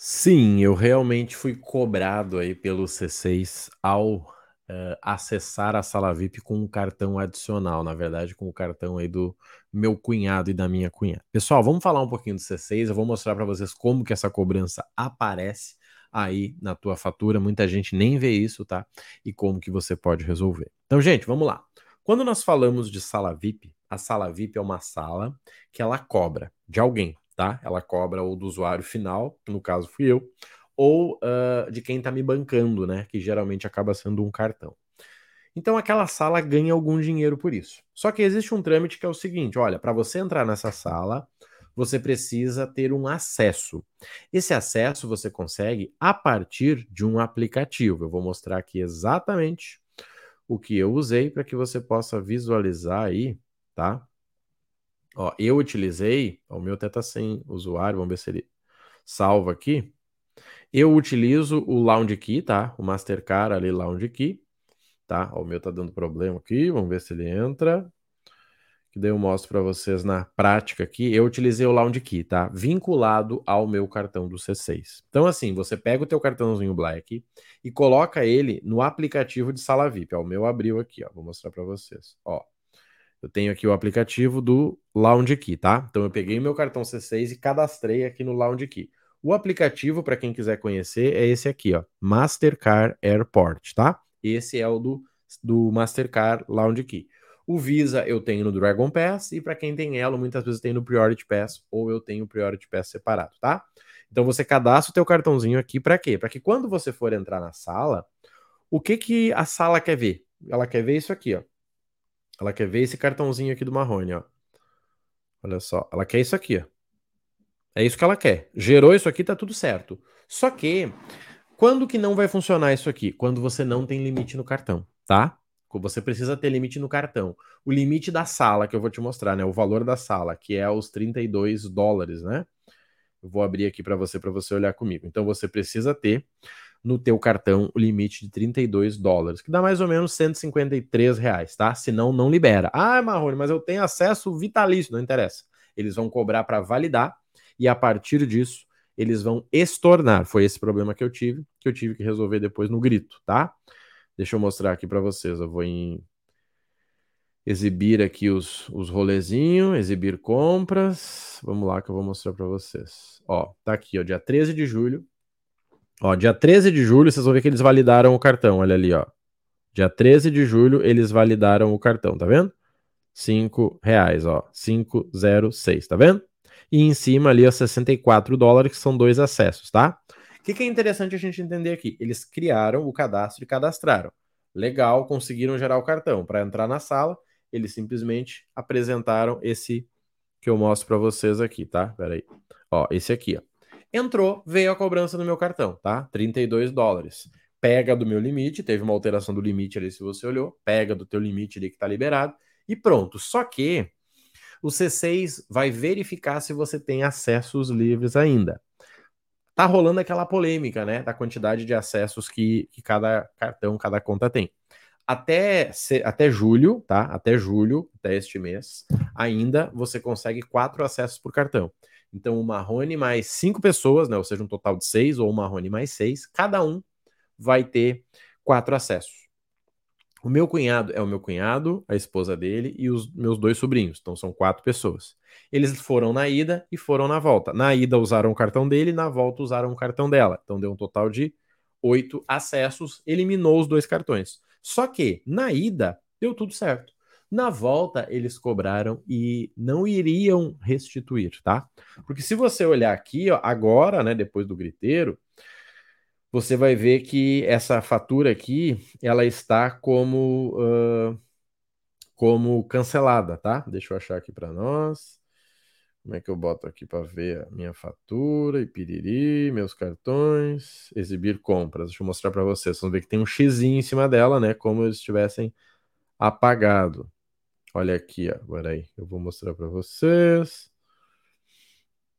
Sim, eu realmente fui cobrado aí pelo C6 ao uh, acessar a sala VIP com um cartão adicional, na verdade, com o cartão aí do meu cunhado e da minha cunhada. Pessoal, vamos falar um pouquinho do C6, eu vou mostrar para vocês como que essa cobrança aparece aí na tua fatura, muita gente nem vê isso, tá? E como que você pode resolver. Então, gente, vamos lá. Quando nós falamos de sala VIP, a sala VIP é uma sala que ela cobra de alguém, tá? Ela cobra ou do usuário final, que no caso fui eu, ou uh, de quem está me bancando, né? Que geralmente acaba sendo um cartão. Então aquela sala ganha algum dinheiro por isso. Só que existe um trâmite que é o seguinte: olha, para você entrar nessa sala, você precisa ter um acesso. Esse acesso você consegue a partir de um aplicativo. Eu vou mostrar aqui exatamente o que eu usei para que você possa visualizar aí, tá? Ó, eu utilizei, ó, o meu até tá sem usuário, vamos ver se ele salva aqui. Eu utilizo o Lounge Key, tá? O Mastercard ali, Lounge Key, tá? Ó, o meu tá dando problema aqui, vamos ver se ele entra. Que daí eu mostro para vocês na prática aqui. Eu utilizei o Lounge Key, tá? Vinculado ao meu cartão do C6. Então, assim, você pega o teu cartãozinho Black e coloca ele no aplicativo de sala VIP. Ó, o meu abriu aqui, ó. Vou mostrar para vocês. Ó, eu tenho aqui o aplicativo do Lounge Key, tá? Então eu peguei meu cartão C6 e cadastrei aqui no Lounge Key. O aplicativo, para quem quiser conhecer, é esse aqui, ó, Mastercard Airport, tá? Esse é o do, do Mastercard Lounge Key. O Visa eu tenho no Dragon Pass e para quem tem Elo, muitas vezes tem no Priority Pass ou eu tenho o Priority Pass separado, tá? Então você cadastra o teu cartãozinho aqui para quê? Para que quando você for entrar na sala, o que que a sala quer ver? Ela quer ver isso aqui, ó. Ela quer ver esse cartãozinho aqui do Marrone, ó. Olha só, ela quer isso aqui, ó. É isso que ela quer. Gerou isso aqui, tá tudo certo. Só que, quando que não vai funcionar isso aqui? Quando você não tem limite no cartão, tá? Você precisa ter limite no cartão. O limite da sala, que eu vou te mostrar, né? O valor da sala, que é os 32 dólares, né? Eu vou abrir aqui para você, para você olhar comigo. Então, você precisa ter no teu cartão o limite de 32 dólares, que dá mais ou menos 153 reais, tá? Senão não libera. Ah, Marrone, mas eu tenho acesso vitalício, não interessa. Eles vão cobrar para validar e a partir disso eles vão estornar. Foi esse problema que eu tive, que eu tive que resolver depois no grito, tá? Deixa eu mostrar aqui para vocês. Eu vou em exibir aqui os, os rolezinhos, exibir compras. Vamos lá que eu vou mostrar para vocês. Ó, tá aqui, ó, dia 13 de julho, Ó, dia 13 de julho, vocês vão ver que eles validaram o cartão. Olha ali, ó. Dia 13 de julho, eles validaram o cartão, tá vendo? 5 reais, ó. 506, tá vendo? E em cima ali, ó, 64 dólares, que são dois acessos, tá? O que, que é interessante a gente entender aqui? Eles criaram o cadastro e cadastraram. Legal, conseguiram gerar o cartão. Para entrar na sala, eles simplesmente apresentaram esse que eu mostro para vocês aqui, tá? Pera aí. Ó, esse aqui, ó. Entrou, veio a cobrança no meu cartão, tá? 32 dólares. Pega do meu limite, teve uma alteração do limite ali, se você olhou, pega do teu limite ali que tá liberado e pronto. Só que o C6 vai verificar se você tem acessos livres ainda. Tá rolando aquela polêmica, né, da quantidade de acessos que, que cada cartão, cada conta tem. Até, até julho, tá? Até julho, até este mês, ainda você consegue quatro acessos por cartão. Então, o Marrone mais cinco pessoas, né? Ou seja, um total de seis, ou o Marrone mais seis, cada um vai ter quatro acessos. O meu cunhado é o meu cunhado, a esposa dele e os meus dois sobrinhos. Então são quatro pessoas. Eles foram na ida e foram na volta. Na ida usaram o cartão dele, na volta usaram o cartão dela. Então deu um total de oito acessos, eliminou os dois cartões. Só que na ida deu tudo certo. Na volta, eles cobraram e não iriam restituir, tá? Porque se você olhar aqui, ó, agora, né, depois do griteiro, você vai ver que essa fatura aqui, ela está como, uh, como cancelada, tá? Deixa eu achar aqui para nós. Como é que eu boto aqui para ver a minha fatura e piriri, meus cartões, exibir compras. Deixa eu mostrar para vocês. Vocês vão ver que tem um X em cima dela, né? Como eles estivessem apagado. Olha aqui. Pera aí, eu vou mostrar para vocês.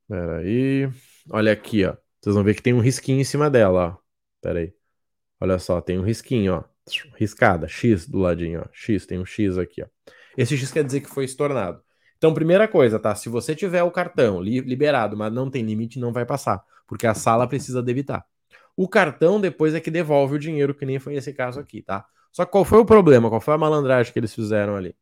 Pera aí. Olha aqui, ó. Vocês vão ver que tem um risquinho em cima dela, ó. Pera aí. Olha só, tem um risquinho, ó. Riscada, X do ladinho, ó. X, tem um X aqui, ó. Esse X quer dizer que foi estornado. Então, primeira coisa, tá? Se você tiver o cartão liberado, mas não tem limite, não vai passar, porque a sala precisa debitar. O cartão depois é que devolve o dinheiro, que nem foi esse caso aqui, tá? Só que qual foi o problema? Qual foi a malandragem que eles fizeram ali?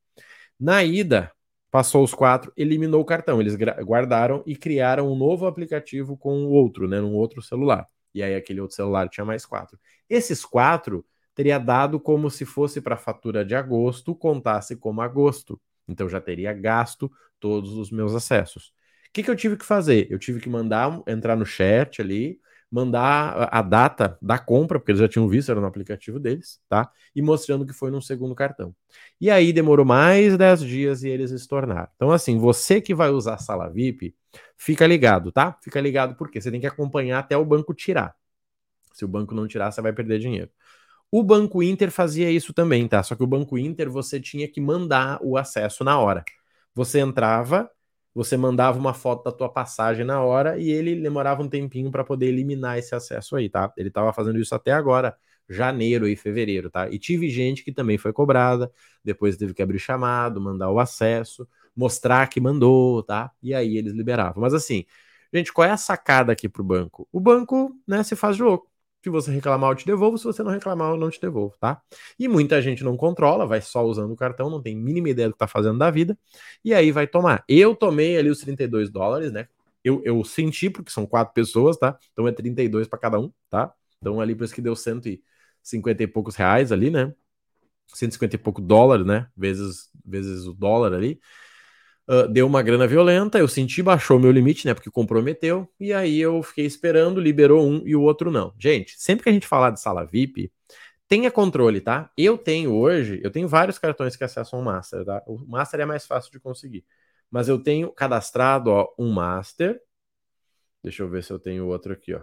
Na ida, passou os quatro, eliminou o cartão. Eles guardaram e criaram um novo aplicativo com o outro, né? Num outro celular. E aí aquele outro celular tinha mais quatro. Esses quatro teria dado como se fosse para a fatura de agosto, contasse como agosto. Então já teria gasto todos os meus acessos. O que, que eu tive que fazer? Eu tive que mandar entrar no chat ali, mandar a data da compra, porque eles já tinham visto, era no aplicativo deles, tá? E mostrando que foi num segundo cartão. E aí demorou mais 10 dias e eles estornaram. Então, assim, você que vai usar a sala VIP, fica ligado, tá? Fica ligado porque você tem que acompanhar até o banco tirar. Se o banco não tirar, você vai perder dinheiro. O Banco Inter fazia isso também, tá? Só que o Banco Inter você tinha que mandar o acesso na hora. Você entrava, você mandava uma foto da tua passagem na hora e ele demorava um tempinho para poder eliminar esse acesso aí, tá? Ele estava fazendo isso até agora, janeiro e fevereiro, tá? E tive gente que também foi cobrada, depois teve que abrir chamado, mandar o acesso, mostrar que mandou, tá? E aí eles liberavam. Mas assim, gente, qual é a sacada aqui pro banco? O banco, né, se faz de louco. Se você reclamar, eu te devolvo. Se você não reclamar, eu não te devolvo, tá? E muita gente não controla, vai só usando o cartão, não tem mínima ideia do que tá fazendo da vida, e aí vai tomar. Eu tomei ali os 32 dólares, né? Eu, eu senti, porque são quatro pessoas, tá? Então é 32 para cada um, tá? Então ali por isso que deu 150 e poucos reais ali, né? 150 e pouco dólares, né? Vezes, vezes o dólar ali. Uh, deu uma grana violenta, eu senti, baixou meu limite, né? Porque comprometeu, e aí eu fiquei esperando, liberou um e o outro não. Gente, sempre que a gente falar de sala VIP, tenha controle, tá? Eu tenho hoje, eu tenho vários cartões que acessam o Master, tá? O Master é mais fácil de conseguir. Mas eu tenho cadastrado, ó, um Master. Deixa eu ver se eu tenho outro aqui, ó.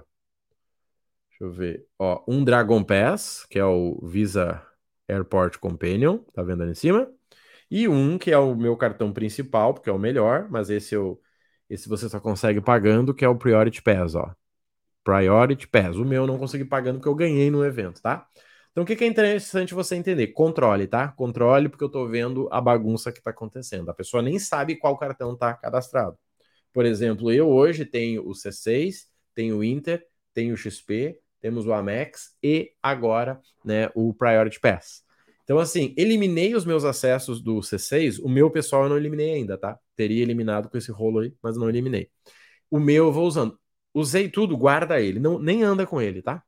Deixa eu ver. Ó, um Dragon Pass, que é o Visa Airport Companion, tá vendo ali em cima? E um que é o meu cartão principal, porque é o melhor, mas esse eu esse você só consegue pagando, que é o Priority Pass, ó. Priority Pass. O meu eu não consegui pagando porque eu ganhei no evento, tá? Então o que, que é interessante você entender? Controle, tá? Controle porque eu tô vendo a bagunça que tá acontecendo. A pessoa nem sabe qual cartão tá cadastrado. Por exemplo, eu hoje tenho o C6, tenho o Inter, tenho o XP, temos o Amex e agora, né, o Priority Pass. Então, assim, eliminei os meus acessos do C6. O meu pessoal eu não eliminei ainda, tá? Teria eliminado com esse rolo aí, mas não eliminei. O meu eu vou usando. Usei tudo, guarda ele. Não, nem anda com ele, tá?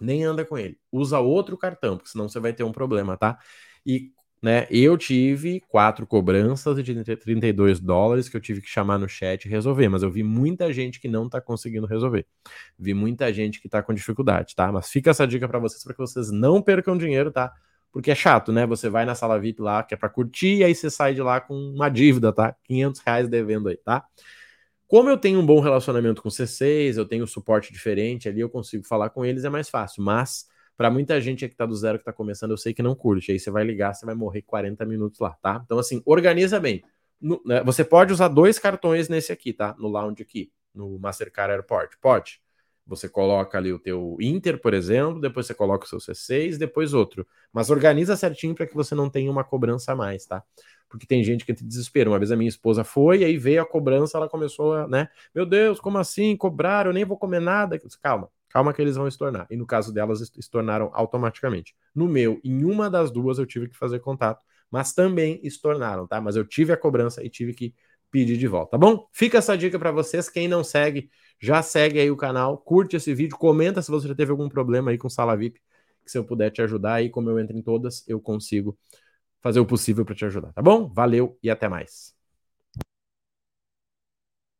Nem anda com ele. Usa outro cartão, porque senão você vai ter um problema, tá? E, né, eu tive quatro cobranças de 32 dólares que eu tive que chamar no chat e resolver, mas eu vi muita gente que não tá conseguindo resolver. Vi muita gente que tá com dificuldade, tá? Mas fica essa dica para vocês para que vocês não percam dinheiro, tá? Porque é chato, né? Você vai na sala VIP lá, que é para curtir, e aí você sai de lá com uma dívida, tá? 500 reais devendo aí, tá? Como eu tenho um bom relacionamento com C6, eu tenho suporte diferente ali, eu consigo falar com eles, é mais fácil. Mas, para muita gente que tá do zero, que tá começando, eu sei que não curte. Aí você vai ligar, você vai morrer 40 minutos lá, tá? Então, assim, organiza bem. No, né, você pode usar dois cartões nesse aqui, tá? No lounge aqui, no Mastercard Airport. Pode. Você coloca ali o teu Inter, por exemplo, depois você coloca o seu C6, depois outro. Mas organiza certinho para que você não tenha uma cobrança a mais, tá? Porque tem gente que te desespera. Uma vez a minha esposa foi, aí veio a cobrança, ela começou a, né? Meu Deus, como assim? Cobraram, eu nem vou comer nada. Calma, calma que eles vão estornar. E no caso delas, estornaram automaticamente. No meu, em uma das duas, eu tive que fazer contato, mas também estornaram, tá? Mas eu tive a cobrança e tive que pedir de volta, tá bom? Fica essa dica para vocês. Quem não segue, já segue aí o canal, curte esse vídeo, comenta se você já teve algum problema aí com sala VIP, que se eu puder te ajudar aí, como eu entro em todas, eu consigo fazer o possível para te ajudar, tá bom? Valeu e até mais.